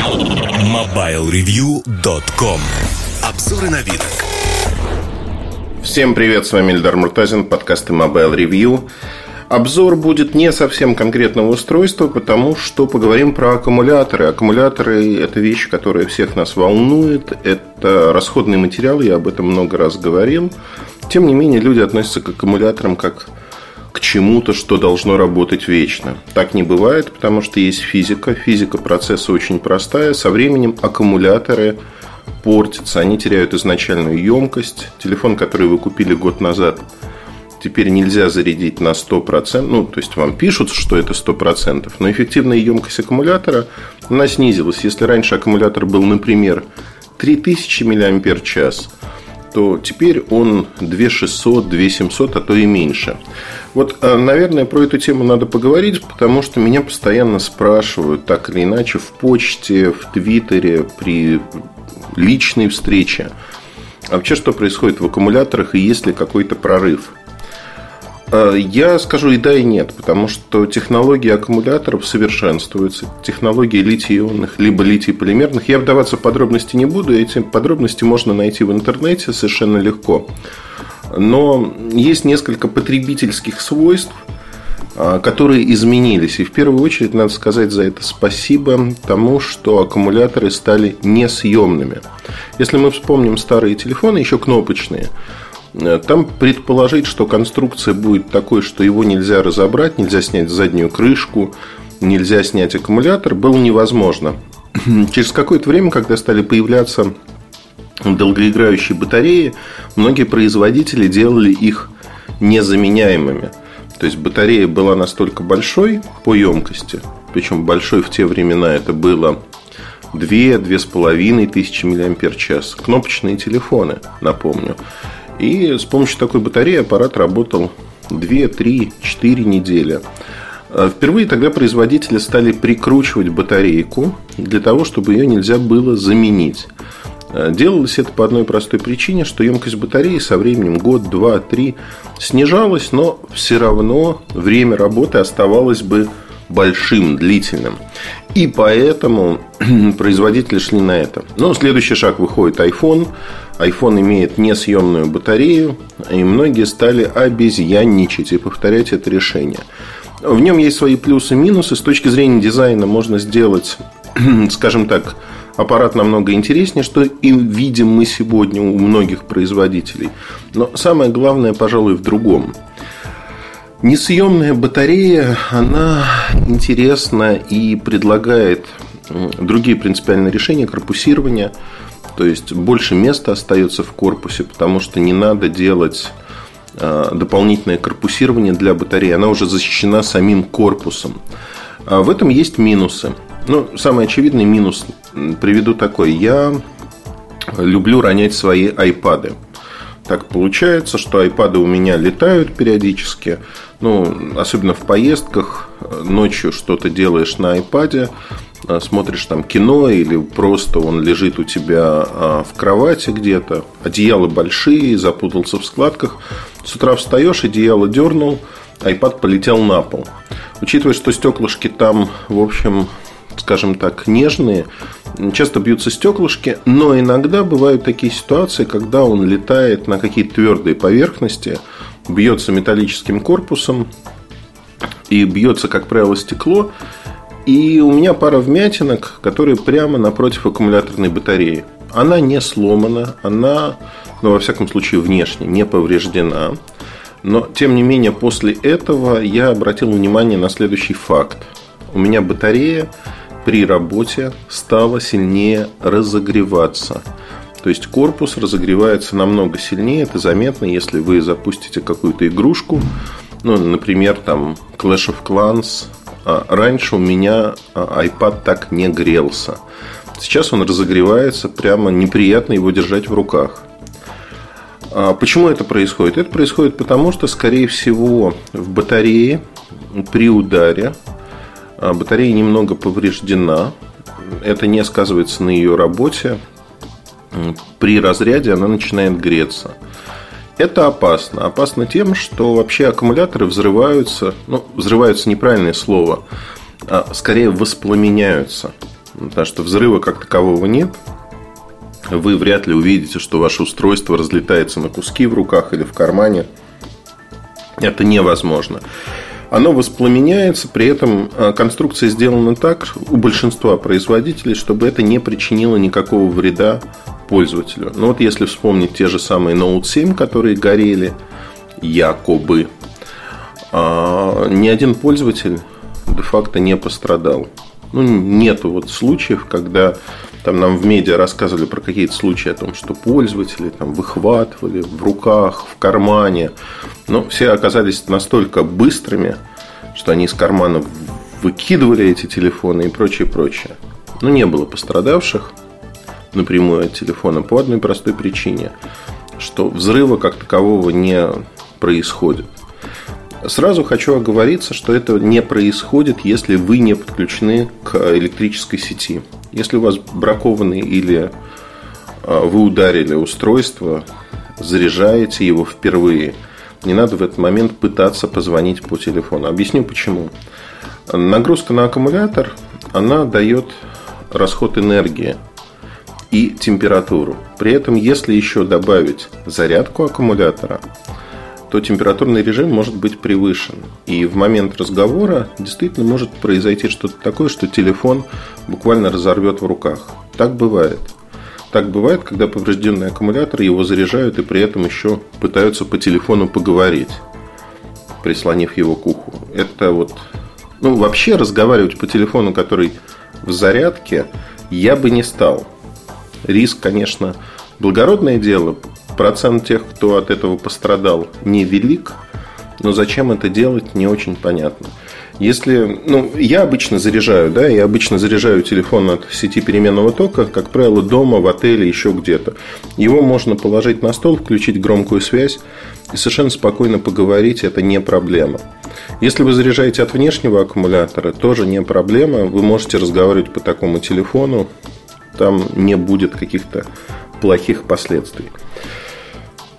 MobileReview.com Обзоры на вид. Всем привет, с вами Эльдар Муртазин, подкасты Mobile Review. Обзор будет не совсем конкретного устройства, потому что поговорим про аккумуляторы. Аккумуляторы – это вещь, которая всех нас волнует. Это расходный материал, я об этом много раз говорил. Тем не менее, люди относятся к аккумуляторам как чему-то, что должно работать вечно. Так не бывает, потому что есть физика. Физика процесса очень простая. Со временем аккумуляторы портятся, они теряют изначальную емкость. Телефон, который вы купили год назад – теперь нельзя зарядить на 100%, ну, то есть вам пишут, что это 100%, но эффективная емкость аккумулятора, она снизилась. Если раньше аккумулятор был, например, 3000 мАч, то теперь он 2600, 2700, а то и меньше. Вот, а, наверное, про эту тему надо поговорить, потому что меня постоянно спрашивают так или иначе в почте, в Твиттере, при личной встрече. А вообще, что происходит в аккумуляторах и есть ли какой-то прорыв? Э, я скажу и да, и нет, потому что технологии аккумуляторов совершенствуются. Технологии литий-ионных, либо литий-полимерных. Я вдаваться в подробности не буду. Эти подробности можно найти в интернете совершенно легко. Но есть несколько потребительских свойств, э, которые изменились. И в первую очередь надо сказать за это спасибо тому, что аккумуляторы стали несъемными. Если мы вспомним старые телефоны, еще кнопочные, там предположить, что конструкция будет такой, что его нельзя разобрать, нельзя снять заднюю крышку, нельзя снять аккумулятор, было невозможно. Через какое-то время, когда стали появляться долгоиграющие батареи, многие производители делали их незаменяемыми. То есть батарея была настолько большой по емкости, причем большой в те времена это было 2-2,5 тысячи мАч. Кнопочные телефоны, напомню. И с помощью такой батареи аппарат работал 2, 3, 4 недели. А впервые тогда производители стали прикручивать батарейку для того, чтобы ее нельзя было заменить. А делалось это по одной простой причине, что емкость батареи со временем год, два, три снижалась, но все равно время работы оставалось бы большим, длительным. И поэтому производители шли на это. Но следующий шаг выходит iPhone. iPhone имеет несъемную батарею, и многие стали обезьянничать и повторять это решение. В нем есть свои плюсы и минусы. С точки зрения дизайна можно сделать, скажем так, аппарат намного интереснее, что и видим мы сегодня у многих производителей. Но самое главное, пожалуй, в другом – Несъемная батарея, она интересна и предлагает другие принципиальные решения корпусирования. То есть больше места остается в корпусе, потому что не надо делать а, дополнительное корпусирование для батареи. Она уже защищена самим корпусом. А в этом есть минусы. Ну, самый очевидный минус приведу такой. Я люблю ронять свои айпады. Так получается, что айпады у меня летают периодически. Ну, особенно в поездках, ночью что-то делаешь на iPad, а, смотришь там кино или просто он лежит у тебя а, в кровати где-то, одеяла большие, запутался в складках. С утра встаешь, одеяло дернул, iPad полетел на пол. Учитывая, что стеклышки там, в общем, скажем так, нежные, часто бьются стеклышки, но иногда бывают такие ситуации, когда он летает на какие-то твердые поверхности – бьется металлическим корпусом и бьется, как правило, стекло. И у меня пара вмятинок, которые прямо напротив аккумуляторной батареи. Она не сломана, она, ну, во всяком случае, внешне не повреждена. Но, тем не менее, после этого я обратил внимание на следующий факт. У меня батарея при работе стала сильнее разогреваться. То есть корпус разогревается намного сильнее. Это заметно, если вы запустите какую-то игрушку. Ну, например, там Clash of Clans. А раньше у меня а, iPad так не грелся. Сейчас он разогревается, прямо неприятно его держать в руках. А почему это происходит? Это происходит потому, что, скорее всего, в батарее при ударе батарея немного повреждена. Это не сказывается на ее работе при разряде она начинает греться. Это опасно. Опасно тем, что вообще аккумуляторы взрываются, ну, взрываются неправильное слово, а скорее воспламеняются. Потому что взрыва как такового нет. Вы вряд ли увидите, что ваше устройство разлетается на куски в руках или в кармане. Это невозможно. Оно воспламеняется, при этом а, конструкция сделана так у большинства производителей, чтобы это не причинило никакого вреда пользователю. Ну вот если вспомнить те же самые Note 7, которые горели, якобы, а, ни один пользователь де-факто не пострадал. Ну, нету вот случаев, когда там нам в медиа рассказывали про какие-то случаи о том, что пользователи там выхватывали в руках, в кармане. Но все оказались настолько быстрыми, что они из карманов выкидывали эти телефоны и прочее, прочее. Но не было пострадавших напрямую от телефона по одной простой причине, что взрыва как такового не происходит. Сразу хочу оговориться, что это не происходит, если вы не подключены к электрической сети. Если у вас бракованный или а, вы ударили устройство, заряжаете его впервые, не надо в этот момент пытаться позвонить по телефону. Объясню почему. Нагрузка на аккумулятор, она дает расход энергии и температуру. При этом, если еще добавить зарядку аккумулятора, то температурный режим может быть превышен. И в момент разговора действительно может произойти что-то такое, что телефон буквально разорвет в руках. Так бывает. Так бывает, когда поврежденный аккумулятор, его заряжают и при этом еще пытаются по телефону поговорить, прислонив его к уху. Это вот... Ну, вообще разговаривать по телефону, который в зарядке, я бы не стал. Риск, конечно, благородное дело, Процент тех, кто от этого пострадал, невелик, но зачем это делать, не очень понятно. Если, ну, я обычно заряжаю, да, я обычно заряжаю телефон от сети переменного тока, как правило, дома, в отеле, еще где-то. Его можно положить на стол, включить громкую связь и совершенно спокойно поговорить, это не проблема. Если вы заряжаете от внешнего аккумулятора, тоже не проблема. Вы можете разговаривать по такому телефону, там не будет каких-то плохих последствий.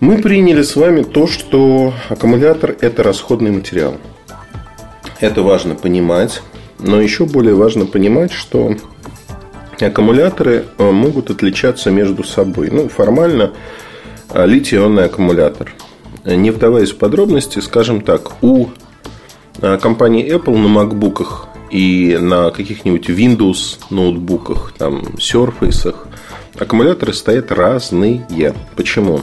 Мы приняли с вами то, что аккумулятор – это расходный материал. Это важно понимать, но еще более важно понимать, что аккумуляторы э, могут отличаться между собой. Ну, формально э, литий-ионный аккумулятор. Не вдаваясь в подробности, скажем так, у э, компании Apple на MacBook и на каких-нибудь Windows ноутбуках, там, Surface аккумуляторы стоят разные. Почему?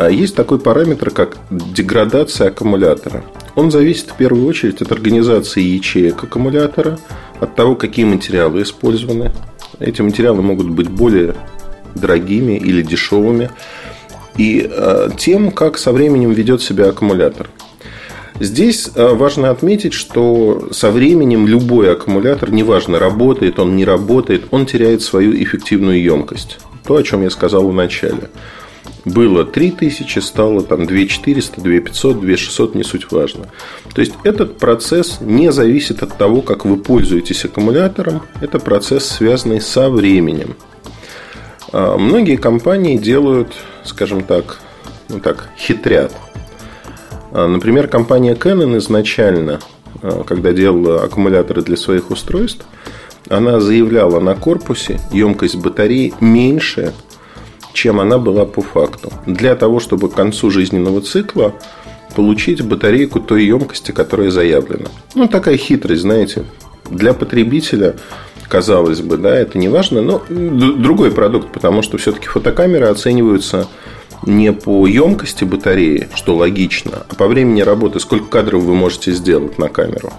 А есть такой параметр, как деградация аккумулятора. Он зависит в первую очередь от организации ячеек аккумулятора, от того, какие материалы использованы. Эти материалы могут быть более дорогими или дешевыми. И э, тем, как со временем ведет себя аккумулятор. Здесь э, важно отметить, что со временем любой аккумулятор, неважно, работает он, не работает, он теряет свою эффективную емкость. То, о чем я сказал в начале было 3000, стало там 2400, 2500, 2600, не суть важно. То есть этот процесс не зависит от того, как вы пользуетесь аккумулятором, это процесс, связанный со временем. А многие компании делают, скажем так, ну так, хитрят. А, например, компания Canon изначально, а, когда делала аккумуляторы для своих устройств, она заявляла на корпусе емкость батареи меньше чем она была по факту. Для того, чтобы к концу жизненного цикла получить батарейку той емкости, которая заявлена. Ну, такая хитрость, знаете. Для потребителя, казалось бы, да, это не важно, но другой продукт, потому что все-таки фотокамеры оцениваются не по емкости батареи, что логично, а по времени работы, сколько кадров вы можете сделать на камеру.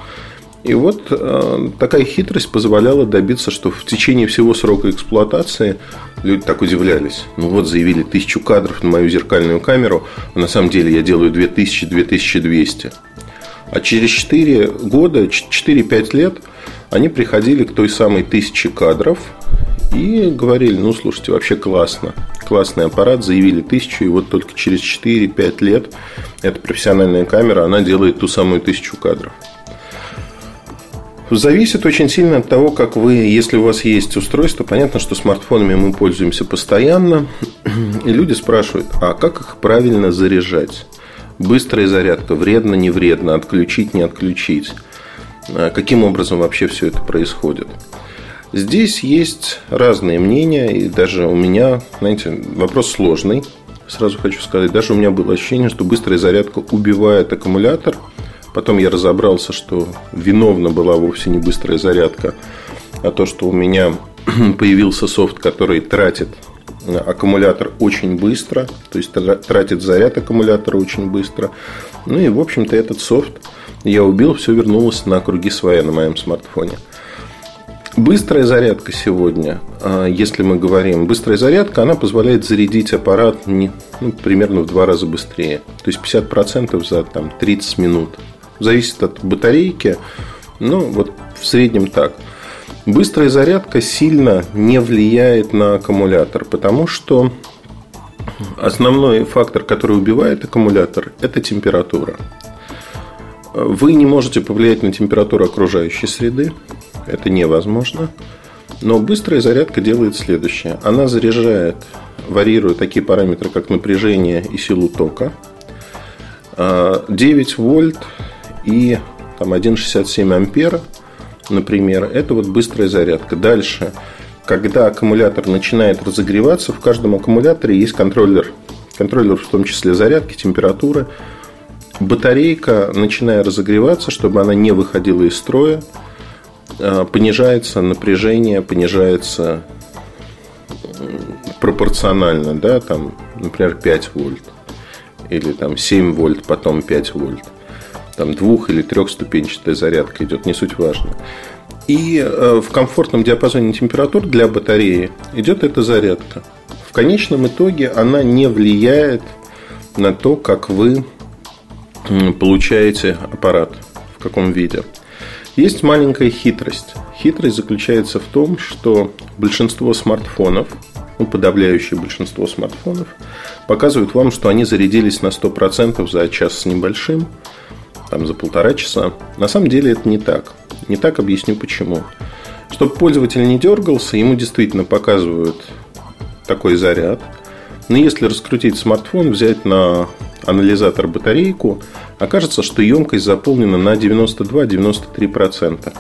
И вот э, такая хитрость позволяла добиться, что в течение всего срока эксплуатации люди так удивлялись. Ну вот заявили тысячу кадров на мою зеркальную камеру, а на самом деле я делаю 2000-2200. А через 4 года, 4-5 лет они приходили к той самой тысяче кадров и говорили, ну слушайте, вообще классно. Классный аппарат, заявили тысячу, и вот только через 4-5 лет эта профессиональная камера, она делает ту самую тысячу кадров. Зависит очень сильно от того, как вы, если у вас есть устройство, понятно, что смартфонами мы пользуемся постоянно, и люди спрашивают, а как их правильно заряжать? Быстрая зарядка, вредно, не вредно, отключить, не отключить? А каким образом вообще все это происходит? Здесь есть разные мнения, и даже у меня, знаете, вопрос сложный. Сразу хочу сказать, даже у меня было ощущение, что быстрая зарядка убивает аккумулятор. Потом я разобрался, что виновна была вовсе не быстрая зарядка, а то, что у меня появился софт, который тратит аккумулятор очень быстро, то есть тратит заряд аккумулятора очень быстро. Ну и, в общем-то, этот софт я убил, все вернулось на круги своя на моем смартфоне. Быстрая зарядка сегодня, а, если мы говорим, быстрая зарядка, она позволяет зарядить аппарат не, ну, примерно в два раза быстрее. То есть 50% за там, 30 минут. Зависит от батарейки, но вот в среднем так. Быстрая зарядка сильно не влияет на аккумулятор, потому что основной фактор, который убивает аккумулятор, это температура. Вы не можете повлиять на температуру окружающей среды, это невозможно. Но быстрая зарядка делает следующее. Она заряжает, варьирует такие параметры, как напряжение и силу тока. 9 а, вольт и там, 1,67 ампера, например, это вот быстрая зарядка. Дальше, когда аккумулятор начинает разогреваться, в каждом аккумуляторе есть контроллер. Контроллер в том числе зарядки, температуры. Батарейка, начиная разогреваться, чтобы она не выходила из строя, Э, понижается напряжение, понижается пропорционально, да, там, например, 5 вольт или там 7 вольт, потом 5 вольт. Там двух- или трехступенчатая зарядка идет, не суть важно. И э, в комфортном диапазоне температур для батареи идет эта зарядка. В конечном итоге она не влияет на то, как вы получаете аппарат, в каком виде. Есть маленькая хитрость. Хитрость заключается в том, что большинство смартфонов, ну, подавляющее большинство смартфонов, показывают вам, что они зарядились на 100% за час с небольшим, там, за полтора часа. На самом деле это не так. Не так объясню почему. Чтобы пользователь не дергался, ему действительно показывают такой заряд. Но если раскрутить смартфон, взять на анализатор батарейку, окажется, что емкость заполнена на 92-93%.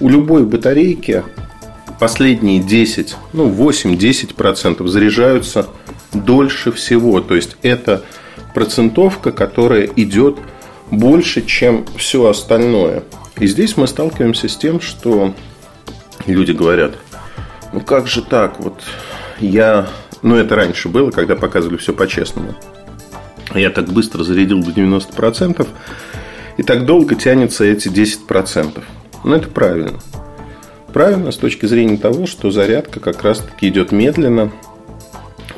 У любой батарейки последние 10, ну 8-10% заряжаются дольше всего. То есть это процентовка, которая идет больше, чем все остальное. И здесь мы сталкиваемся с тем, что люди говорят, ну как же так, вот я, ну это раньше было, когда показывали все по-честному. Я так быстро зарядил до 90%, и так долго тянется эти 10%. Но это правильно. Правильно с точки зрения того, что зарядка как раз-таки идет медленно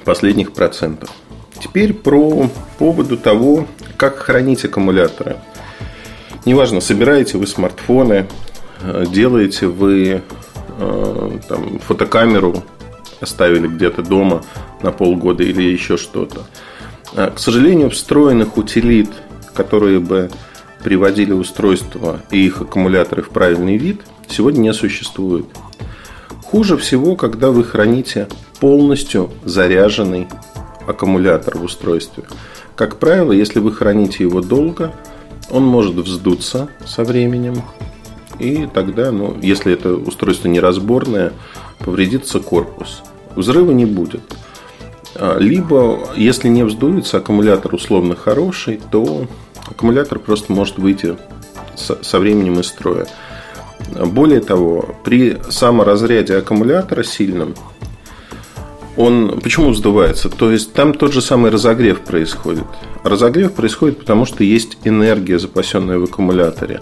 последних процентов. Теперь про поводу того, как хранить аккумуляторы. Неважно, собираете вы смартфоны, э, делаете вы э, там, фотокамеру, оставили где-то дома на полгода или еще что-то. А, к сожалению, встроенных утилит, которые бы приводили устройство и их аккумуляторы в правильный вид, сегодня не существует. Хуже всего, когда вы храните полностью заряженный аккумулятор в устройстве. Как правило, если вы храните его долго, он может вздуться со временем, и тогда, ну, если это устройство неразборное, повредится корпус. Взрыва не будет. А, либо, если не вздуется, аккумулятор условно хороший, то аккумулятор просто может выйти со временем из строя. Более того, при саморазряде аккумулятора сильном, он почему вздувается? То есть там тот же самый разогрев происходит. Разогрев происходит потому, что есть энергия, запасенная в аккумуляторе.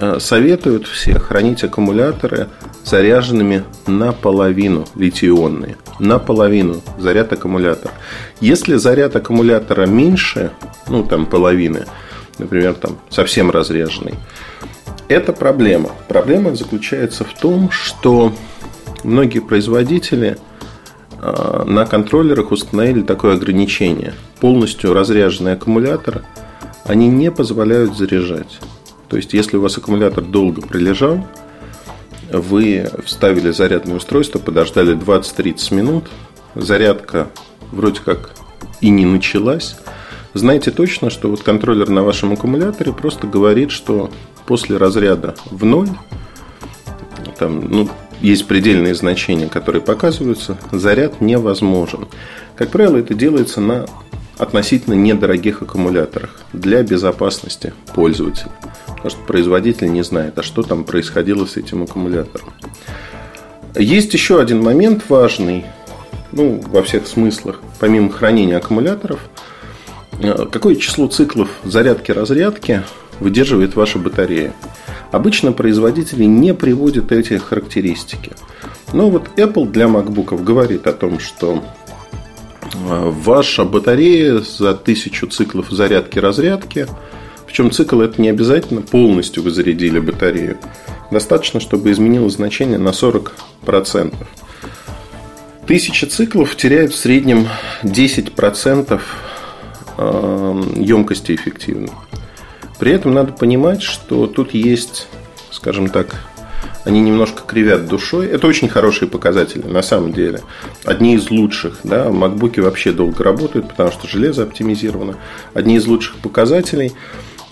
Э, советуют все хранить аккумуляторы заряженными наполовину литий-ионные. Наполовину заряд аккумулятора. Если заряд аккумулятора меньше, ну там половины, например, там совсем разряженный, это проблема. Проблема заключается в том, что многие производители на контроллерах установили такое ограничение. Полностью разряженный аккумулятор они не позволяют заряжать. То есть, если у вас аккумулятор долго пролежал, вы вставили зарядное устройство, подождали 20-30 минут, зарядка вроде как и не началась, знаете точно, что вот контроллер на вашем аккумуляторе просто говорит, что после разряда в ноль, там, ну, есть предельные значения, которые показываются, заряд невозможен. Как правило, это делается на относительно недорогих аккумуляторах для безопасности пользователя. Потому что производитель не знает, а что там происходило с этим аккумулятором. Есть еще один момент важный, ну, во всех смыслах, помимо хранения аккумуляторов, э, какое число циклов зарядки-разрядки выдерживает ваша батарея. Обычно производители не приводят эти характеристики. Но вот Apple для MacBook говорит о том, что э, ваша батарея за тысячу циклов зарядки-разрядки, причем цикл это не обязательно полностью вы зарядили батарею, достаточно, чтобы изменилось значение на 40%. Тысяча циклов теряют в среднем 10% э, емкости эффективно. При этом надо понимать, что тут есть, скажем так, они немножко кривят душой. Это очень хорошие показатели, на самом деле. Одни из лучших. Да? Макбуки вообще долго работают, потому что железо оптимизировано. Одни из лучших показателей.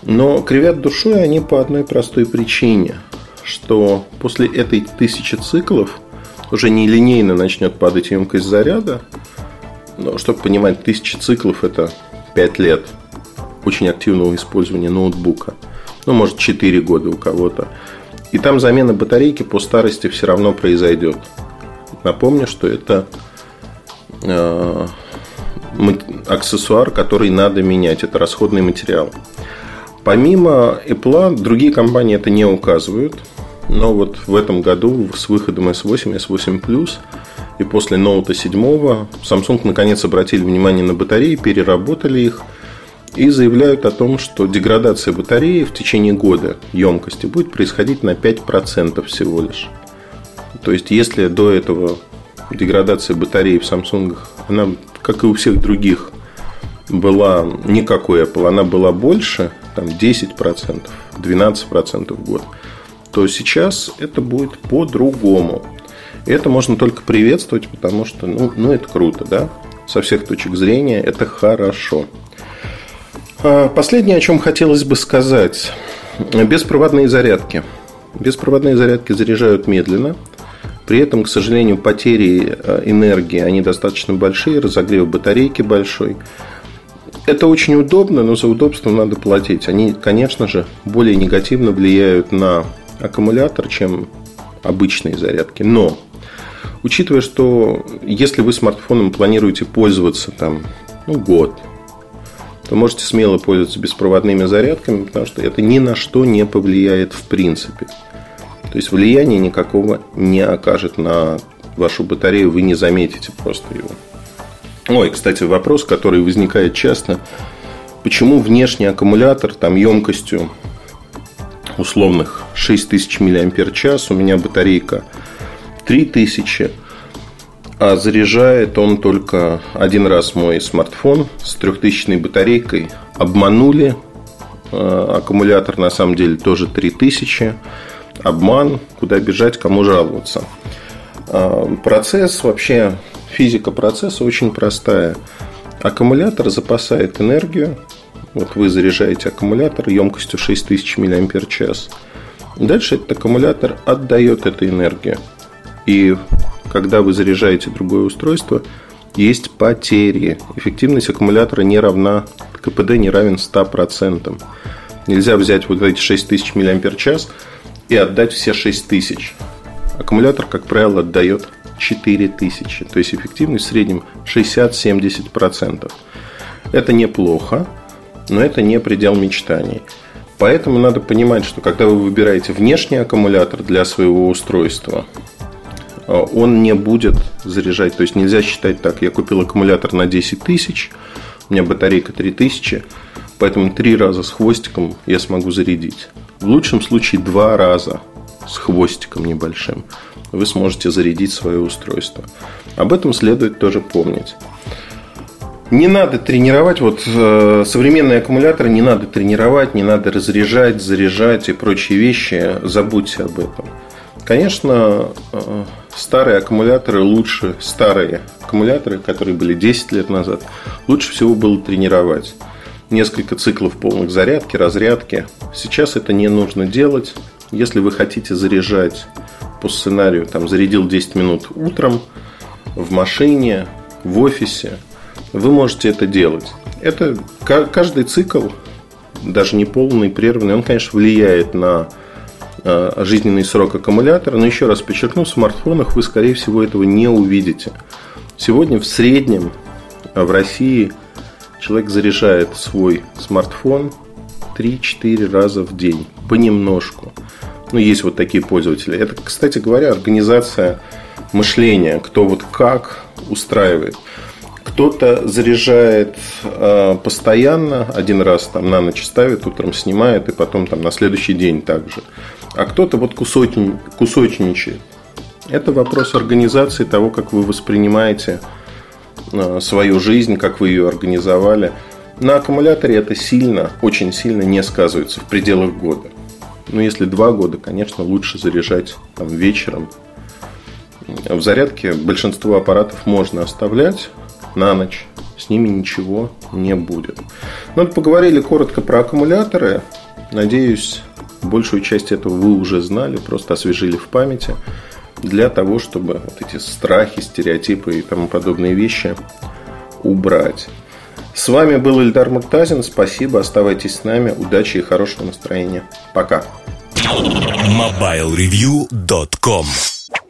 Но кривят душой они по одной простой причине, что после этой тысячи циклов уже не линейно начнет падать емкость заряда. Но, чтобы понимать, тысяча циклов – это 5 лет – очень активного использования ноутбука. Ну, может, 4 года у кого-то. И там замена батарейки по старости все равно произойдет. Напомню, что это э, аксессуар, который надо менять. Это расходный материал. Помимо Apple, другие компании это не указывают. Но вот в этом году с выходом S8, S8 Plus и после Note 7 Samsung наконец обратили внимание на батареи, переработали их – и заявляют о том, что деградация батареи в течение года емкости будет происходить на 5% всего лишь. То есть, если до этого деградация батареи в Samsung, она, как и у всех других, была никакой Apple, она была больше, там 10%, 12% в год, то сейчас это будет по-другому. И это можно только приветствовать, потому что, ну, ну это круто, да? Со всех точек зрения это хорошо. А, последнее, о чем хотелось бы сказать. Беспроводные зарядки. Беспроводные зарядки заряжают медленно. При этом, к сожалению, потери а, энергии, они достаточно большие, разогрев батарейки большой. Это очень удобно, но за удобство надо платить. Они, конечно же, более негативно влияют на аккумулятор, чем обычные зарядки. Но, учитывая, что если вы смартфоном планируете пользоваться там, ну, год, то можете смело пользоваться беспроводными зарядками, потому что это ни на что не повлияет в принципе. То есть влияния никакого не окажет на вашу батарею, вы не заметите просто его. Ой, кстати, вопрос, который возникает часто. Почему внешний аккумулятор там емкостью условных 6000 мАч, у меня батарейка 3000 а заряжает он только один раз мой смартфон с трехтысячной батарейкой. Обманули. Э, аккумулятор на самом деле тоже 3000. Обман. Куда бежать, кому жаловаться. Э, процесс вообще, физика процесса очень простая. Аккумулятор запасает энергию. Вот вы заряжаете аккумулятор емкостью 6000 мАч. Дальше этот аккумулятор отдает эту энергию. И когда вы заряжаете другое устройство, есть потери. Эффективность аккумулятора не равна, КПД не равен 100%. Нельзя взять вот эти 6000 мАч и отдать все 6000. Аккумулятор, как правило, отдает 4000. То есть эффективность в среднем 60-70%. Это неплохо, но это не предел мечтаний. Поэтому надо понимать, что когда вы выбираете внешний аккумулятор для своего устройства, он не будет заряжать. То есть нельзя считать так, я купил аккумулятор на 10 тысяч, у меня батарейка 3000, поэтому три раза с хвостиком я смогу зарядить. В лучшем случае два раза с хвостиком небольшим вы сможете зарядить свое устройство. Об этом следует тоже помнить. Не надо тренировать, вот э, современные аккумуляторы не надо тренировать, не надо разряжать, заряжать и прочие вещи, забудьте об этом. Конечно, э, старые аккумуляторы лучше, старые аккумуляторы, которые были 10 лет назад, лучше всего было тренировать. Несколько циклов полных зарядки, разрядки. Сейчас это не нужно делать. Если вы хотите заряжать по сценарию, там, зарядил 10 минут утром, в машине, в офисе, вы можете это делать. Это каждый цикл, даже не полный, прерванный, он, конечно, влияет на жизненный срок аккумулятора, но еще раз подчеркну, в смартфонах вы, скорее всего, этого не увидите. Сегодня в среднем в России человек заряжает свой смартфон 3-4 раза в день, понемножку. Ну, есть вот такие пользователи. Это, кстати говоря, организация мышления, кто вот как устраивает. Кто-то заряжает э, постоянно, один раз там на ночь ставит, утром снимает, и потом там на следующий день также. А кто-то вот кусочни, кусочничает. Это вопрос организации того, как вы воспринимаете э, свою жизнь, как вы ее организовали. На аккумуляторе это сильно, очень сильно не сказывается в пределах года. Но если два года, конечно, лучше заряжать там, вечером. В зарядке большинство аппаратов можно оставлять на ночь. С ними ничего не будет. Ну, вот поговорили коротко про аккумуляторы. Надеюсь, большую часть этого вы уже знали, просто освежили в памяти для того, чтобы вот эти страхи, стереотипы и тому подобные вещи убрать. С вами был Ильдар Муртазин. Спасибо, оставайтесь с нами. Удачи и хорошего настроения. Пока. MobileReview.com